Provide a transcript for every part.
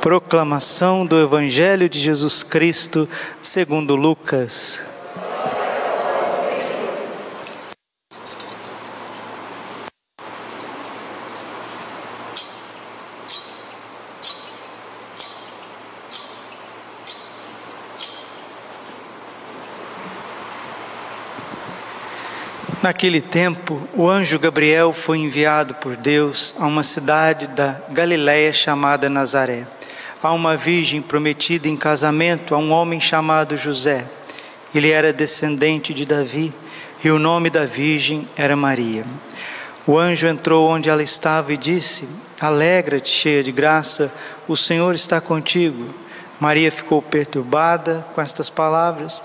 Proclamação do Evangelho de Jesus Cristo, segundo Lucas. Naquele tempo, o anjo Gabriel foi enviado por Deus a uma cidade da Galiléia chamada Nazaré, a uma virgem prometida em casamento a um homem chamado José. Ele era descendente de Davi e o nome da virgem era Maria. O anjo entrou onde ela estava e disse: Alegra-te, cheia de graça, o Senhor está contigo. Maria ficou perturbada com estas palavras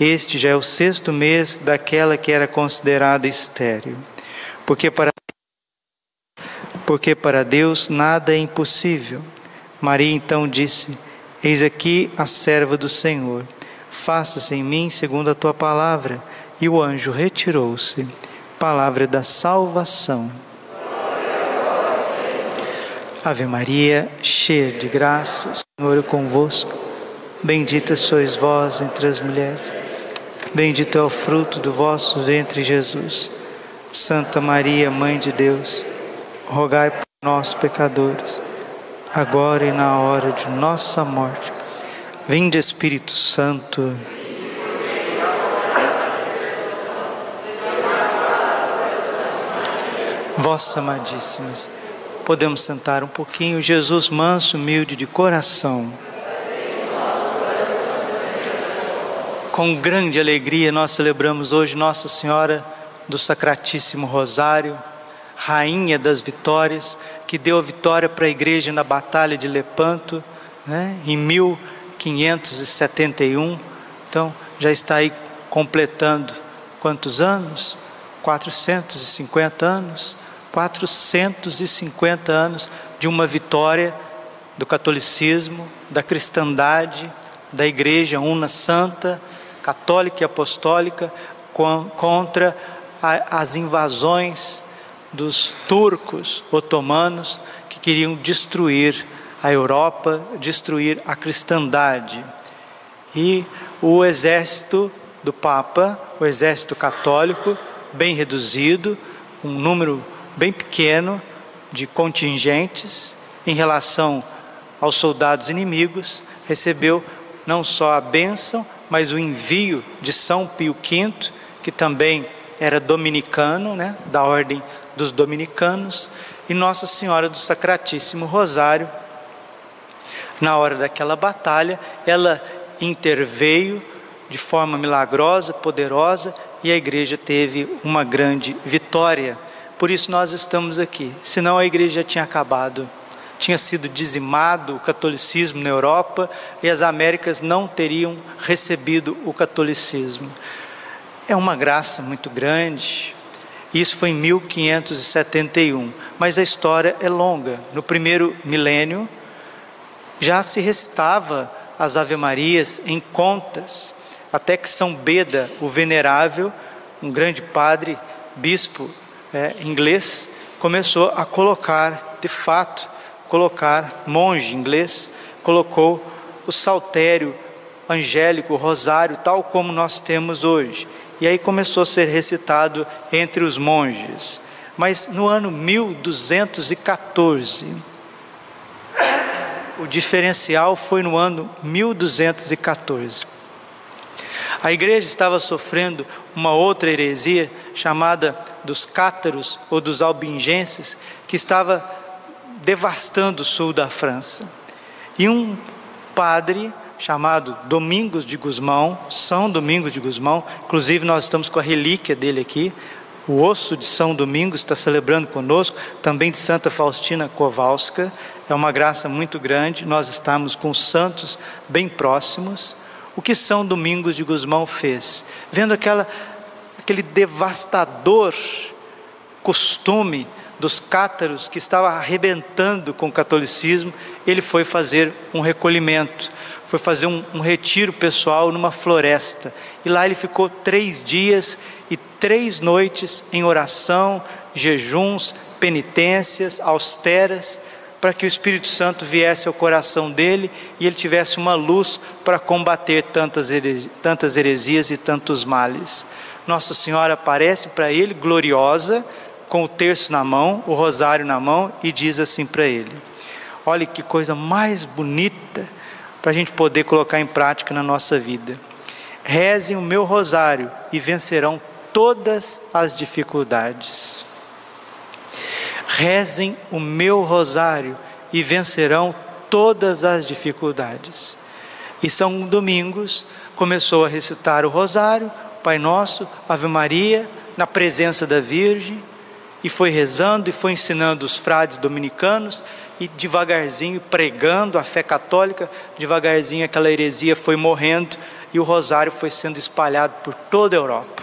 este já é o sexto mês daquela que era considerada estéril. Porque para, porque para Deus nada é impossível. Maria então disse: Eis aqui a serva do Senhor, faça-se em mim segundo a tua palavra. E o anjo retirou-se. Palavra da salvação. Ave Maria, cheia de graça, o Senhor é convosco. Bendita sois vós entre as mulheres. Bendito é o fruto do vosso ventre, Jesus. Santa Maria, Mãe de Deus, rogai por nós, pecadores, agora e na hora de nossa morte. Vinde, Espírito Santo. Vossa amadíssimas, podemos sentar um pouquinho, Jesus manso, humilde de coração. Com grande alegria nós celebramos hoje Nossa Senhora do Sacratíssimo Rosário, Rainha das Vitórias, que deu a vitória para a igreja na Batalha de Lepanto, né, em 1571. Então, já está aí completando quantos anos? 450 anos. 450 anos de uma vitória do catolicismo, da cristandade, da igreja una santa católica e apostólica contra as invasões dos turcos otomanos que queriam destruir a Europa, destruir a cristandade. E o exército do Papa, o exército católico, bem reduzido, um número bem pequeno de contingentes em relação aos soldados inimigos, recebeu não só a bênção, mas o envio de São Pio V, que também era dominicano, né, da ordem dos dominicanos, e Nossa Senhora do Sacratíssimo Rosário. Na hora daquela batalha, ela interveio de forma milagrosa, poderosa, e a igreja teve uma grande vitória. Por isso nós estamos aqui, senão a igreja tinha acabado tinha sido dizimado o catolicismo na Europa e as Américas não teriam recebido o catolicismo. É uma graça muito grande. Isso foi em 1571, mas a história é longa. No primeiro milênio já se recitava as Ave-Marias em contas, até que São Beda, o venerável, um grande padre, bispo é, inglês, começou a colocar de fato colocar, monge inglês, colocou o saltério angélico, o rosário, tal como nós temos hoje. E aí começou a ser recitado entre os monges. Mas no ano 1214, o diferencial foi no ano 1214. A igreja estava sofrendo uma outra heresia chamada dos cátaros ou dos albingenses, que estava devastando o sul da França. E um padre chamado Domingos de Gusmão, São Domingos de Gusmão, inclusive nós estamos com a relíquia dele aqui, o osso de São Domingos está celebrando conosco, também de Santa Faustina Kowalska, é uma graça muito grande, nós estamos com os santos bem próximos. O que São Domingos de Gusmão fez? Vendo aquela, aquele devastador costume dos cátaros que estava arrebentando com o catolicismo, ele foi fazer um recolhimento, foi fazer um, um retiro pessoal numa floresta. E lá ele ficou três dias e três noites em oração, jejuns, penitências austeras, para que o Espírito Santo viesse ao coração dele e ele tivesse uma luz para combater tantas heresias, tantas heresias e tantos males. Nossa Senhora aparece para ele gloriosa, com o terço na mão, o rosário na mão, e diz assim para ele: Olha que coisa mais bonita para a gente poder colocar em prática na nossa vida. Rezem o meu rosário e vencerão todas as dificuldades. Rezem o meu rosário e vencerão todas as dificuldades. E São Domingos começou a recitar o rosário, Pai Nosso, Ave Maria, na presença da Virgem, e foi rezando e foi ensinando os frades dominicanos e devagarzinho pregando a fé católica, devagarzinho aquela heresia foi morrendo e o rosário foi sendo espalhado por toda a Europa.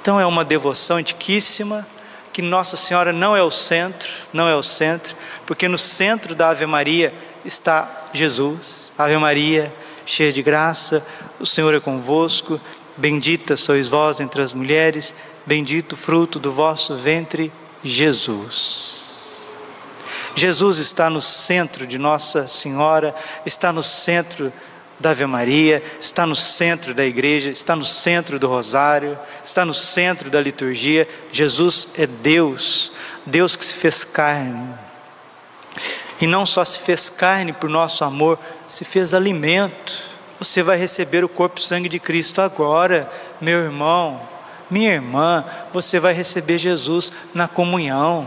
Então é uma devoção antiquíssima, que Nossa Senhora não é o centro, não é o centro, porque no centro da Ave Maria está Jesus. Ave Maria, cheia de graça, o Senhor é convosco, bendita sois vós entre as mulheres, bendito fruto do vosso ventre, Jesus. Jesus está no centro de Nossa Senhora, está no centro da Ave Maria, está no centro da igreja, está no centro do rosário, está no centro da liturgia. Jesus é Deus, Deus que se fez carne. E não só se fez carne por nosso amor, se fez alimento. Você vai receber o corpo e sangue de Cristo agora, meu irmão. Minha irmã, você vai receber Jesus na comunhão,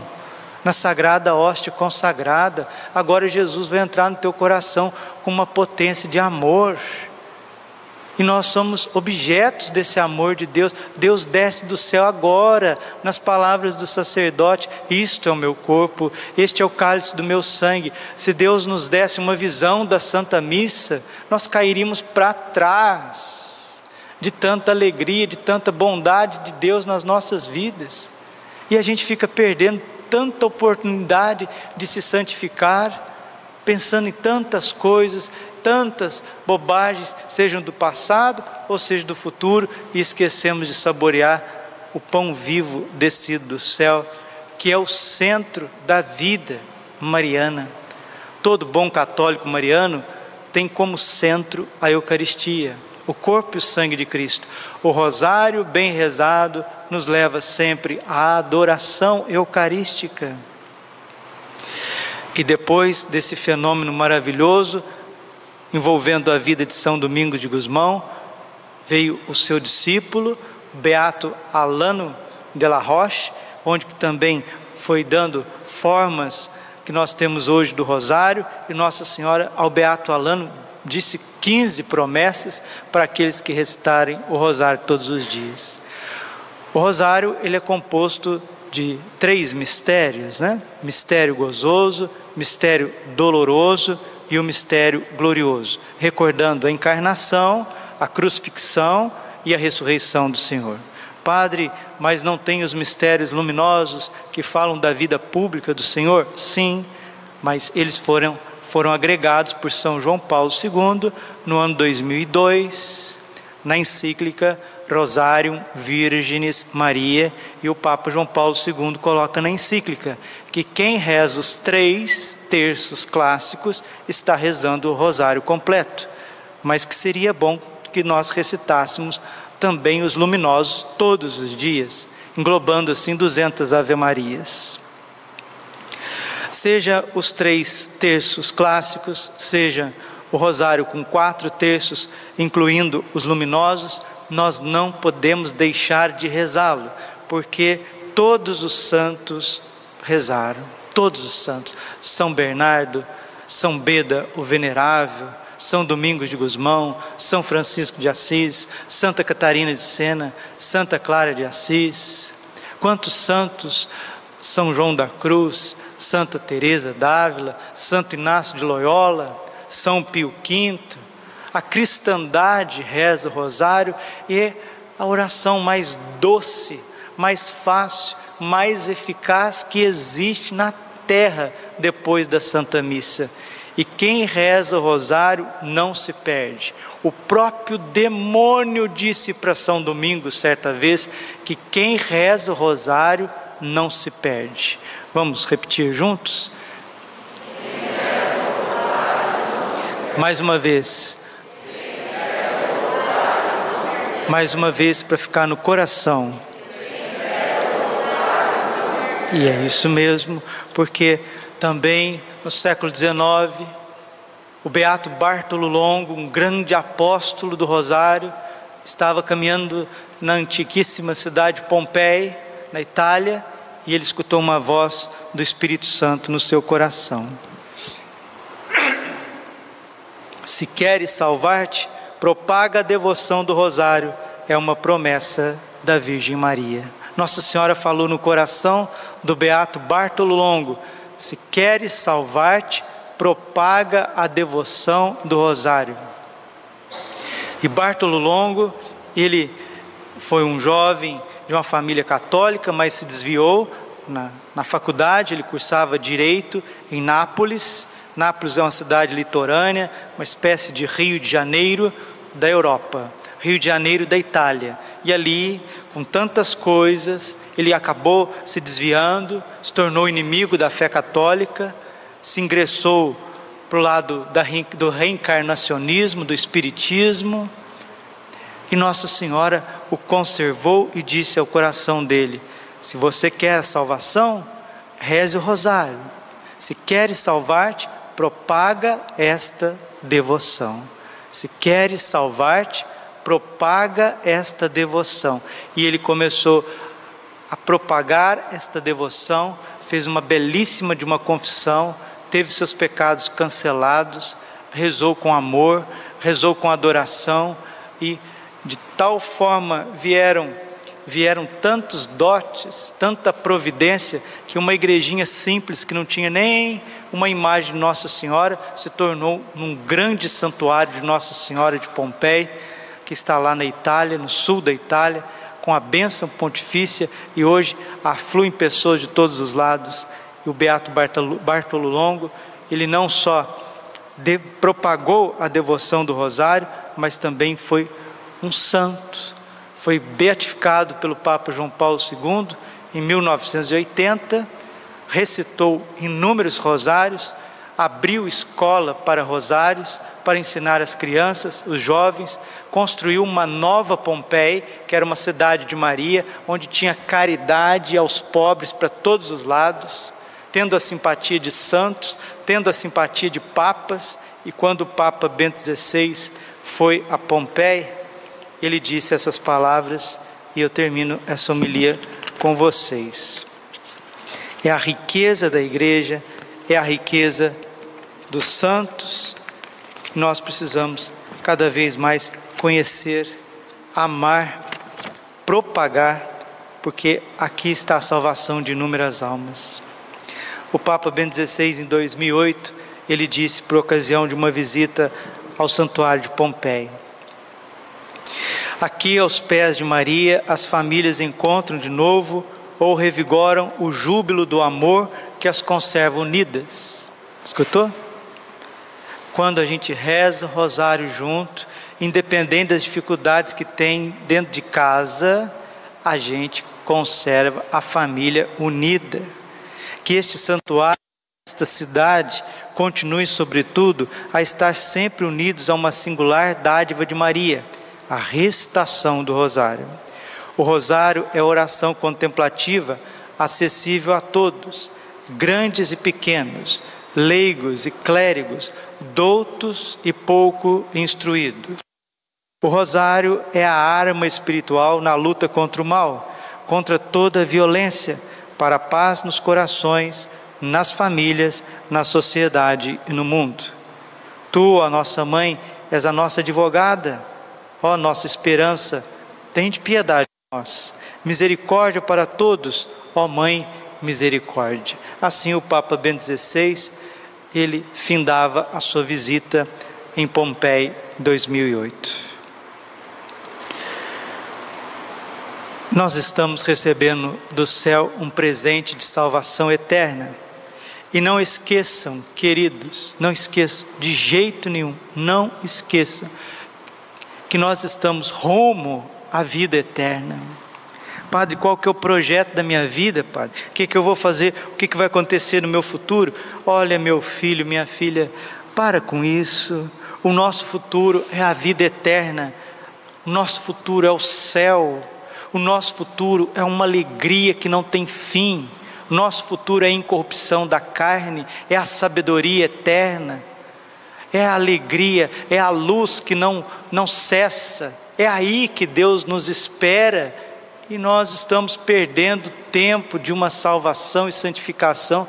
na sagrada hóstia consagrada. Agora Jesus vai entrar no teu coração com uma potência de amor. E nós somos objetos desse amor de Deus. Deus desce do céu agora, nas palavras do sacerdote: Isto é o meu corpo, este é o cálice do meu sangue. Se Deus nos desse uma visão da Santa Missa, nós cairíamos para trás de tanta alegria, de tanta bondade de Deus nas nossas vidas. E a gente fica perdendo tanta oportunidade de se santificar, pensando em tantas coisas, tantas bobagens, sejam do passado ou seja do futuro, e esquecemos de saborear o pão vivo descido do céu, que é o centro da vida mariana. Todo bom católico mariano tem como centro a Eucaristia o corpo e o sangue de Cristo. O rosário bem rezado nos leva sempre à adoração eucarística. E depois desse fenômeno maravilhoso, envolvendo a vida de São Domingos de Gusmão, veio o seu discípulo, Beato Alano de la Roche, onde também foi dando formas que nós temos hoje do rosário, e Nossa Senhora ao Beato Alano disse 15 promessas para aqueles que recitarem o rosário todos os dias. O rosário ele é composto de três mistérios, né? Mistério gozoso, mistério doloroso e o mistério glorioso, recordando a encarnação, a crucifixão e a ressurreição do Senhor. Padre, mas não tem os mistérios luminosos que falam da vida pública do Senhor? Sim, mas eles foram foram agregados por São João Paulo II no ano 2002, na encíclica Rosarium Virginis Maria, e o Papa João Paulo II coloca na encíclica que quem reza os três terços clássicos está rezando o rosário completo, mas que seria bom que nós recitássemos também os luminosos todos os dias, englobando assim 200 Ave Marias. Seja os três terços clássicos, seja o rosário com quatro terços, incluindo os luminosos, nós não podemos deixar de rezá-lo, porque todos os santos rezaram, todos os santos, São Bernardo, São Beda, o Venerável, São Domingos de Gusmão, São Francisco de Assis, Santa Catarina de Sena, Santa Clara de Assis. Quantos santos, São João da Cruz, Santa Teresa d'Ávila, Santo Inácio de Loyola, São Pio V, a cristandade reza o rosário e é a oração mais doce, mais fácil, mais eficaz que existe na terra depois da Santa Missa. E quem reza o rosário não se perde. O próprio demônio disse para São Domingos certa vez que quem reza o rosário não se perde. Vamos repetir juntos? Mais uma vez. Mais uma vez para ficar no coração. E é isso mesmo, porque também no século XIX, o beato Bartolo Longo, um grande apóstolo do Rosário, estava caminhando na antiquíssima cidade de Pompeia, na Itália, e ele escutou uma voz do Espírito Santo no seu coração. Se queres salvar-te, propaga a devoção do Rosário, é uma promessa da Virgem Maria. Nossa Senhora falou no coração do beato Bartolo Longo: se queres salvar-te, propaga a devoção do Rosário. E Bartolo Longo, ele foi um jovem de uma família católica, mas se desviou na, na faculdade, ele cursava direito em Nápoles. Nápoles é uma cidade litorânea, uma espécie de Rio de Janeiro da Europa, Rio de Janeiro da Itália. E ali, com tantas coisas, ele acabou se desviando, se tornou inimigo da fé católica, se ingressou para o lado da, do reencarnacionismo, do espiritismo, e Nossa Senhora o conservou e disse ao coração dele: Se você quer a salvação, reze o rosário. Se queres salvar-te, propaga esta devoção. Se queres salvar-te, propaga esta devoção. E ele começou a propagar esta devoção, fez uma belíssima de uma confissão, teve seus pecados cancelados, rezou com amor, rezou com adoração e de tal forma vieram vieram tantos dotes, tanta providência que uma igrejinha simples que não tinha nem uma imagem de Nossa Senhora, se tornou num grande santuário de Nossa Senhora de Pompeia, que está lá na Itália, no sul da Itália, com a bênção pontifícia, e hoje afluem pessoas de todos os lados. E o Beato Bartolo, Bartolo Longo, ele não só de, propagou a devoção do Rosário, mas também foi um santo. Foi beatificado pelo Papa João Paulo II em 1980 recitou inúmeros rosários, abriu escola para rosários, para ensinar as crianças, os jovens, construiu uma nova Pompeia, que era uma cidade de Maria, onde tinha caridade aos pobres para todos os lados, tendo a simpatia de santos, tendo a simpatia de papas, e quando o Papa Bento XVI foi a Pompeia, ele disse essas palavras, e eu termino essa homilia com vocês é a riqueza da igreja, é a riqueza dos santos. Nós precisamos cada vez mais conhecer, amar, propagar, porque aqui está a salvação de inúmeras almas. O Papa Bento XVI, em 2008, ele disse, por ocasião de uma visita ao santuário de Pompeia: Aqui aos pés de Maria, as famílias encontram de novo ou revigoram o júbilo do amor que as conserva unidas. Escutou? Quando a gente reza o rosário junto, independente das dificuldades que tem dentro de casa, a gente conserva a família unida. Que este santuário, esta cidade, continue, sobretudo, a estar sempre unidos a uma singular dádiva de Maria, a recitação do rosário. O rosário é oração contemplativa, acessível a todos. grandes e pequenos, leigos e clérigos, doutos e pouco instruídos. O rosário é a arma espiritual na luta contra o mal, contra toda violência, para a paz nos corações, nas famílias, na sociedade e no mundo. Tu, a nossa mãe, és a nossa advogada, ó nossa esperança, tem de piedade de nós. Misericórdia para todos, ó Mãe, misericórdia. Assim o Papa Bento XVI, ele findava a sua visita em Pompeii em 2008. Nós estamos recebendo do céu um presente de salvação eterna. E não esqueçam, queridos, não esqueçam, de jeito nenhum, não esqueçam, que nós estamos rumo à vida eterna. Padre, qual que é o projeto da minha vida, Padre? O que, que eu vou fazer? O que, que vai acontecer no meu futuro? Olha, meu filho, minha filha, para com isso. O nosso futuro é a vida eterna. O nosso futuro é o céu. O nosso futuro é uma alegria que não tem fim. O nosso futuro é a incorrupção da carne, é a sabedoria eterna, é a alegria, é a luz que não, não cessa. É aí que Deus nos espera e nós estamos perdendo tempo de uma salvação e santificação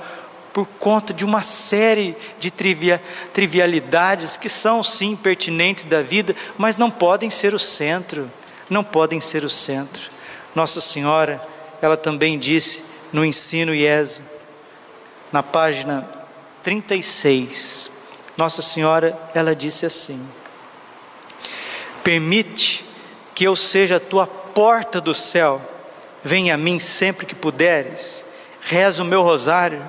por conta de uma série de trivia, trivialidades que são sim pertinentes da vida, mas não podem ser o centro não podem ser o centro. Nossa Senhora, ela também disse no ensino IESO, na página 36, Nossa Senhora, ela disse assim: Permite que eu seja a tua porta do céu, venha a mim sempre que puderes, reza o meu rosário,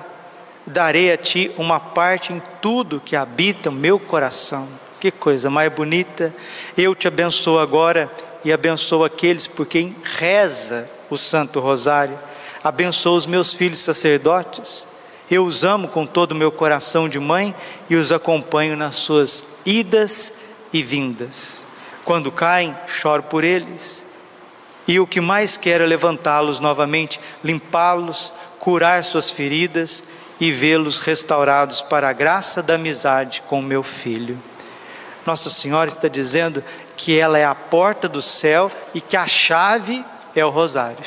darei a ti uma parte em tudo que habita o meu coração. Que coisa mais bonita! Eu te abençoo agora e abençoo aqueles por quem reza o Santo Rosário. Abençoo os meus filhos sacerdotes. Eu os amo com todo o meu coração de mãe e os acompanho nas suas idas e vindas. Quando caem, choro por eles. E o que mais quero é levantá-los novamente, limpá-los, curar suas feridas e vê-los restaurados para a graça da amizade com meu filho. Nossa Senhora está dizendo que ela é a porta do céu e que a chave é o rosário.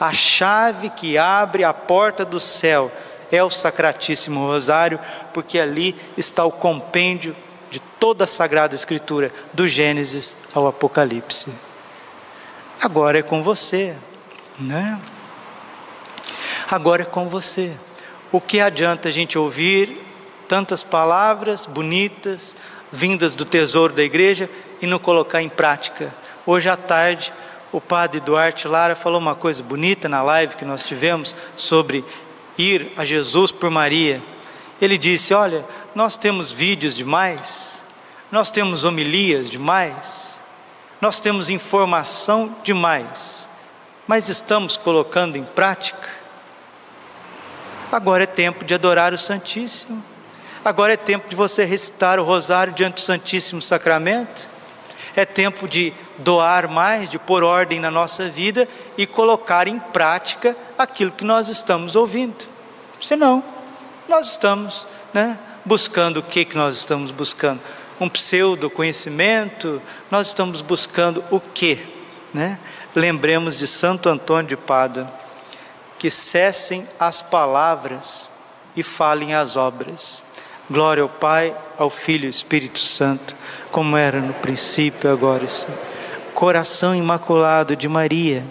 A chave que abre a porta do céu é o Sacratíssimo Rosário, porque ali está o compêndio de toda a Sagrada Escritura, do Gênesis ao Apocalipse. Agora é com você, né? Agora é com você. O que adianta a gente ouvir tantas palavras bonitas vindas do tesouro da igreja e não colocar em prática. Hoje à tarde, o padre Duarte Lara falou uma coisa bonita na live que nós tivemos sobre ir a Jesus por Maria. Ele disse: Olha, nós temos vídeos demais, nós temos homilias demais, nós temos informação demais, mas estamos colocando em prática? Agora é tempo de adorar o Santíssimo. Agora é tempo de você recitar o rosário diante do Santíssimo Sacramento. É tempo de doar mais, de pôr ordem na nossa vida e colocar em prática aquilo que nós estamos ouvindo. Senão, nós estamos né, buscando o que, que nós estamos buscando? Um pseudo conhecimento? Nós estamos buscando o que? Né? Lembremos de Santo Antônio de Pádua, que cessem as palavras e falem as obras. Glória ao Pai, ao Filho e ao Espírito Santo como era no princípio, agora e sempre. Coração imaculado de Maria